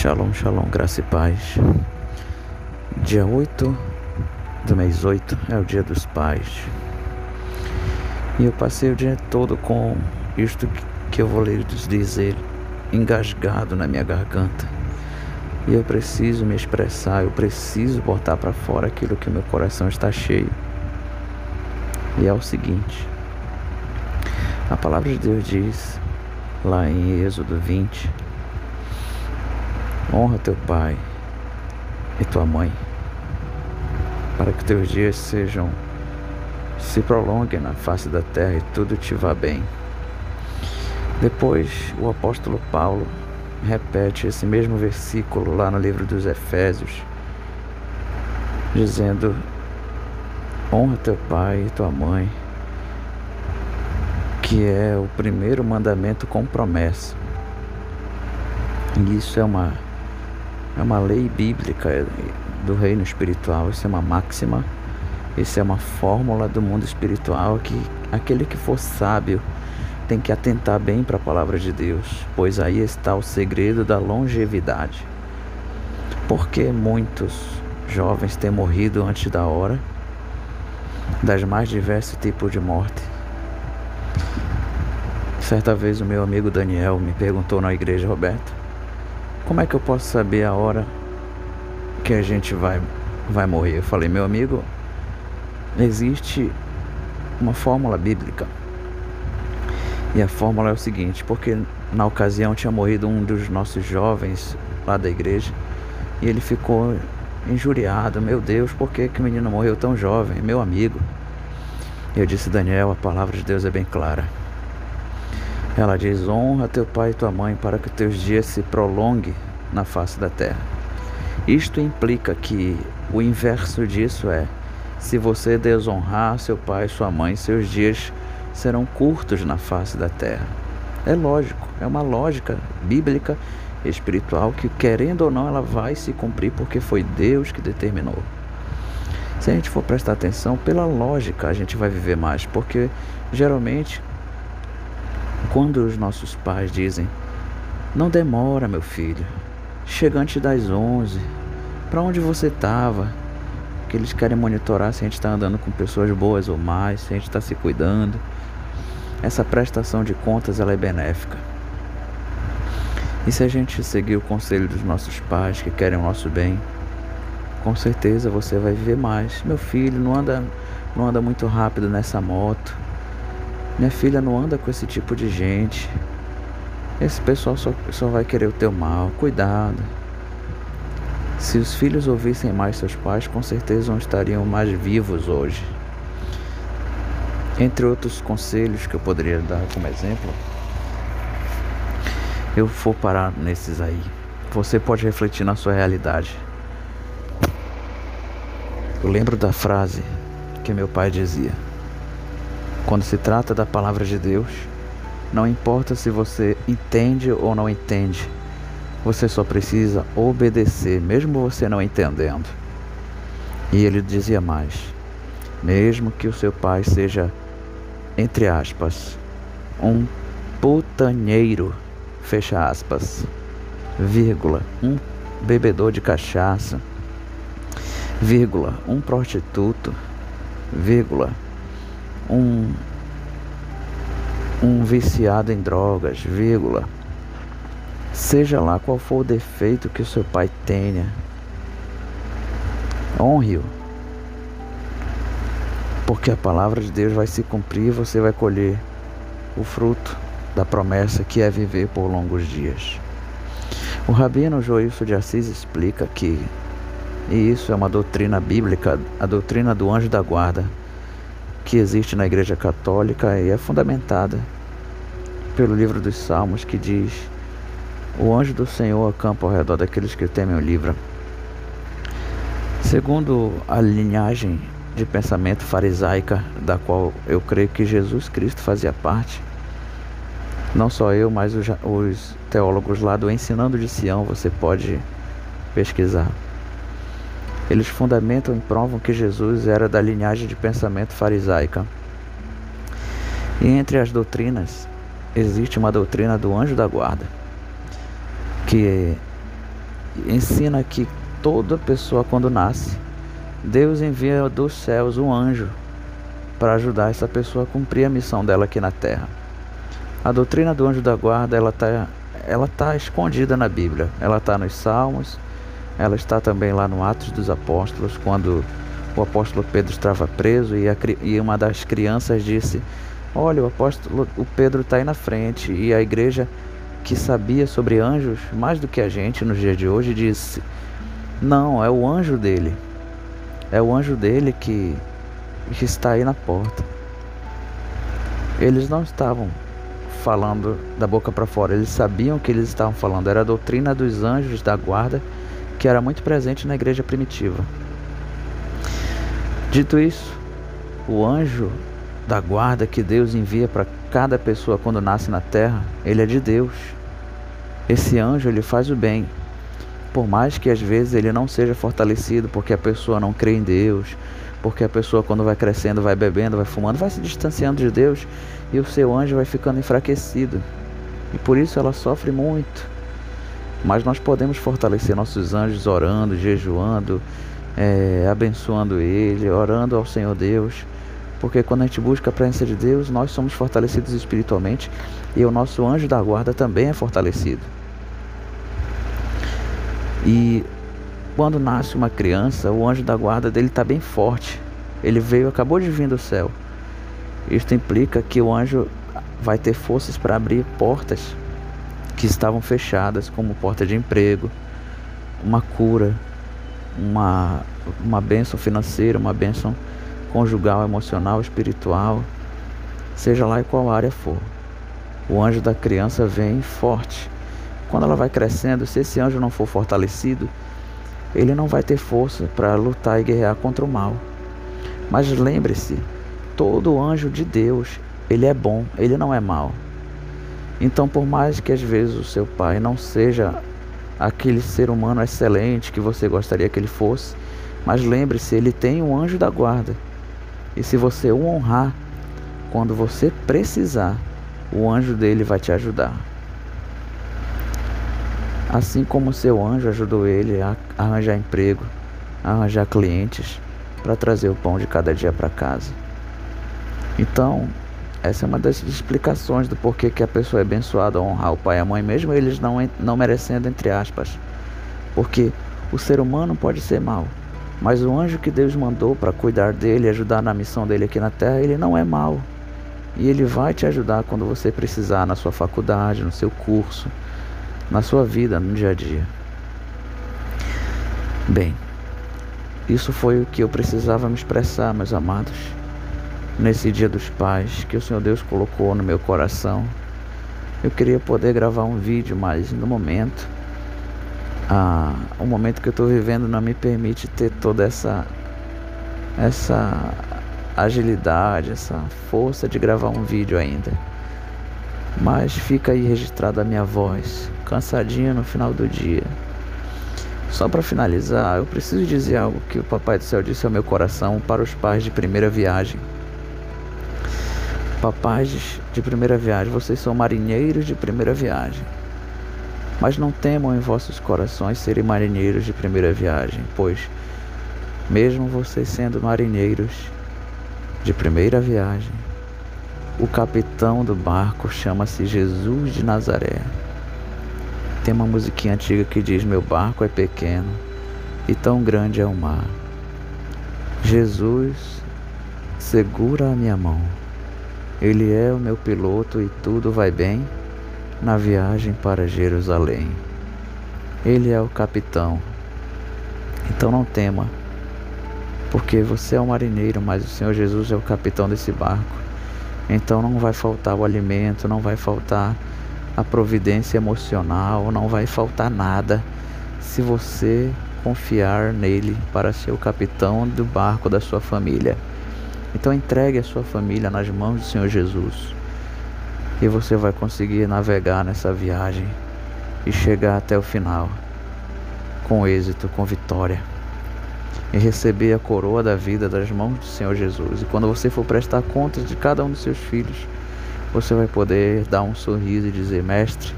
Shalom, shalom, graça e paz. Dia 8 do mês 8 é o dia dos pais. E eu passei o dia todo com isto que eu vou lhes dizer engasgado na minha garganta. E eu preciso me expressar, eu preciso botar para fora aquilo que o meu coração está cheio. E é o seguinte: a palavra de Deus diz lá em Êxodo 20 Honra teu pai e tua mãe, para que teus dias sejam se prolonguem na face da terra e tudo te vá bem. Depois, o apóstolo Paulo repete esse mesmo versículo lá no livro dos Efésios, dizendo: Honra teu pai e tua mãe, que é o primeiro mandamento com promessa. E isso é uma é uma lei bíblica do reino espiritual, isso é uma máxima, isso é uma fórmula do mundo espiritual que aquele que for sábio tem que atentar bem para a palavra de Deus, pois aí está o segredo da longevidade. Porque muitos jovens têm morrido antes da hora, das mais diversos tipos de morte. Certa vez o meu amigo Daniel me perguntou na igreja, Roberto, como é que eu posso saber a hora que a gente vai, vai morrer? Eu falei, meu amigo, existe uma fórmula bíblica. E a fórmula é o seguinte, porque na ocasião tinha morrido um dos nossos jovens lá da igreja e ele ficou injuriado. Meu Deus, por que, que o menino morreu tão jovem? Meu amigo. Eu disse, Daniel, a palavra de Deus é bem clara. Ela diz: Honra teu pai e tua mãe para que teus dias se prolonguem na face da terra. Isto implica que o inverso disso é: se você desonrar seu pai e sua mãe, seus dias serão curtos na face da terra. É lógico, é uma lógica bíblica espiritual que, querendo ou não, ela vai se cumprir porque foi Deus que determinou. Se a gente for prestar atenção, pela lógica a gente vai viver mais, porque geralmente quando os nossos pais dizem: Não demora, meu filho, chega antes das 11, para onde você estava? Que eles querem monitorar se a gente está andando com pessoas boas ou mais, se a gente está se cuidando. Essa prestação de contas ela é benéfica. E se a gente seguir o conselho dos nossos pais que querem o nosso bem, com certeza você vai viver mais. Meu filho, não anda, não anda muito rápido nessa moto. Minha filha não anda com esse tipo de gente. Esse pessoal só, só vai querer o teu mal. Cuidado. Se os filhos ouvissem mais seus pais, com certeza não estariam mais vivos hoje. Entre outros conselhos que eu poderia dar como exemplo, eu vou parar nesses aí. Você pode refletir na sua realidade. Eu lembro da frase que meu pai dizia. Quando se trata da palavra de Deus, não importa se você entende ou não entende, você só precisa obedecer, mesmo você não entendendo. E ele dizia mais: mesmo que o seu pai seja, entre aspas, um putanheiro, fecha aspas, vírgula, um bebedor de cachaça, vírgula, um prostituto, vírgula, um, um viciado em drogas, vírgula. Seja lá qual for o defeito que o seu pai tenha, honre-o. Porque a palavra de Deus vai se cumprir e você vai colher o fruto da promessa que é viver por longos dias. O rabino Joilson de Assis explica que, e isso é uma doutrina bíblica, a doutrina do anjo da guarda, que existe na Igreja Católica e é fundamentada pelo livro dos Salmos que diz: O anjo do Senhor acampa ao redor daqueles que temem o livro. Segundo a linhagem de pensamento farisaica da qual eu creio que Jesus Cristo fazia parte, não só eu, mas os, os teólogos lá do Ensinando de Sião, você pode pesquisar. Eles fundamentam e provam que Jesus era da linhagem de pensamento farisaica. E entre as doutrinas, existe uma doutrina do anjo da guarda, que ensina que toda pessoa quando nasce, Deus envia dos céus um anjo para ajudar essa pessoa a cumprir a missão dela aqui na terra. A doutrina do anjo da guarda, ela está ela tá escondida na Bíblia. Ela está nos Salmos, ela está também lá no Atos dos Apóstolos, quando o apóstolo Pedro estava preso e, a, e uma das crianças disse: Olha, o apóstolo o Pedro está aí na frente. E a igreja que sabia sobre anjos mais do que a gente nos dias de hoje disse: Não, é o anjo dele. É o anjo dele que, que está aí na porta. Eles não estavam falando da boca para fora, eles sabiam o que eles estavam falando. Era a doutrina dos anjos da guarda que era muito presente na igreja primitiva. Dito isso, o anjo da guarda que Deus envia para cada pessoa quando nasce na terra, ele é de Deus. Esse anjo ele faz o bem, por mais que às vezes ele não seja fortalecido porque a pessoa não crê em Deus, porque a pessoa quando vai crescendo, vai bebendo, vai fumando, vai se distanciando de Deus e o seu anjo vai ficando enfraquecido. E por isso ela sofre muito. Mas nós podemos fortalecer nossos anjos orando, jejuando, é, abençoando ele, orando ao Senhor Deus. Porque quando a gente busca a presença de Deus, nós somos fortalecidos espiritualmente e o nosso anjo da guarda também é fortalecido. E quando nasce uma criança, o anjo da guarda dele está bem forte. Ele veio, acabou de vir do céu. Isto implica que o anjo vai ter forças para abrir portas que estavam fechadas, como porta de emprego, uma cura, uma, uma bênção financeira, uma bênção conjugal, emocional, espiritual, seja lá em qual área for. O anjo da criança vem forte. Quando ela vai crescendo, se esse anjo não for fortalecido, ele não vai ter força para lutar e guerrear contra o mal. Mas lembre-se, todo anjo de Deus, ele é bom, ele não é mau. Então, por mais que às vezes o seu pai não seja aquele ser humano excelente que você gostaria que ele fosse, mas lembre-se, ele tem um anjo da guarda. E se você o honrar, quando você precisar, o anjo dele vai te ajudar. Assim como o seu anjo ajudou ele a arranjar emprego, a arranjar clientes para trazer o pão de cada dia para casa. Então, essa é uma das explicações do porquê que a pessoa é abençoada a honrar o pai e a mãe, mesmo eles não, não merecendo, entre aspas. Porque o ser humano pode ser mau, mas o anjo que Deus mandou para cuidar dele e ajudar na missão dele aqui na terra, ele não é mau. E ele vai te ajudar quando você precisar na sua faculdade, no seu curso, na sua vida, no dia a dia. Bem, isso foi o que eu precisava me expressar, meus amados nesse Dia dos Pais que o Senhor Deus colocou no meu coração. Eu queria poder gravar um vídeo, mas no momento, ah, o momento que eu estou vivendo não me permite ter toda essa essa agilidade, essa força de gravar um vídeo ainda. Mas fica aí registrada a minha voz, cansadinha no final do dia. Só para finalizar, eu preciso dizer algo que o Papai do Céu disse ao meu coração para os pais de primeira viagem. Papais de primeira viagem, vocês são marinheiros de primeira viagem. Mas não temam em vossos corações serem marinheiros de primeira viagem, pois, mesmo vocês sendo marinheiros de primeira viagem, o capitão do barco chama-se Jesus de Nazaré. Tem uma musiquinha antiga que diz: Meu barco é pequeno e tão grande é o mar. Jesus segura a minha mão. Ele é o meu piloto e tudo vai bem na viagem para Jerusalém. Ele é o capitão. Então não tema, porque você é o marinheiro, mas o Senhor Jesus é o capitão desse barco. Então não vai faltar o alimento, não vai faltar a providência emocional, não vai faltar nada se você confiar nele para ser o capitão do barco da sua família. Então entregue a sua família nas mãos do Senhor Jesus. E você vai conseguir navegar nessa viagem e chegar até o final com êxito, com vitória. E receber a coroa da vida das mãos do Senhor Jesus. E quando você for prestar contas de cada um dos seus filhos, você vai poder dar um sorriso e dizer: Mestre,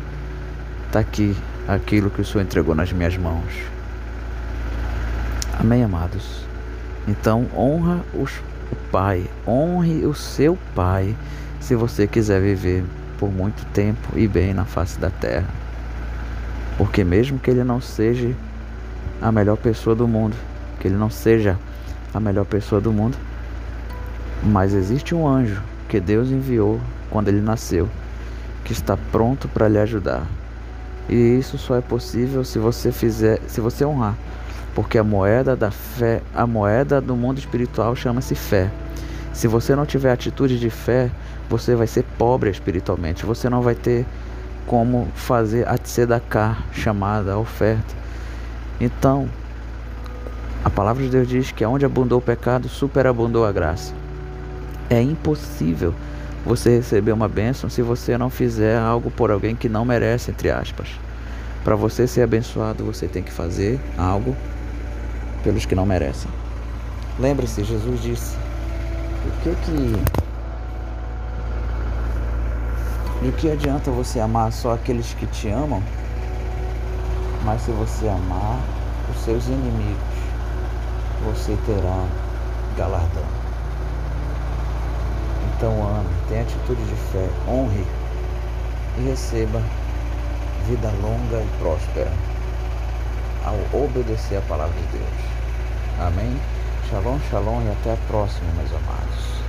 está aqui aquilo que o Senhor entregou nas minhas mãos. Amém, amados? Então, honra os, Pai, honre o seu Pai, se você quiser viver por muito tempo e bem na face da terra. Porque, mesmo que ele não seja a melhor pessoa do mundo, que ele não seja a melhor pessoa do mundo, mas existe um anjo que Deus enviou quando ele nasceu, que está pronto para lhe ajudar. E isso só é possível se você fizer, se você honrar, porque a moeda da fé, a moeda do mundo espiritual chama-se fé. Se você não tiver atitude de fé, você vai ser pobre espiritualmente. Você não vai ter como fazer a tzedakah, chamada a oferta. Então, a palavra de Deus diz que onde abundou o pecado, superabundou a graça. É impossível você receber uma bênção se você não fizer algo por alguém que não merece, entre aspas. Para você ser abençoado, você tem que fazer algo pelos que não merecem. Lembre-se, Jesus disse: o que que de que adianta você amar só aqueles que te amam? Mas se você amar os seus inimigos, você terá galardão. Então ame, tenha atitude de fé, honre e receba vida longa e próspera obedecer a palavra de Deus. Amém? Shalom, shalom e até a próxima, meus amados.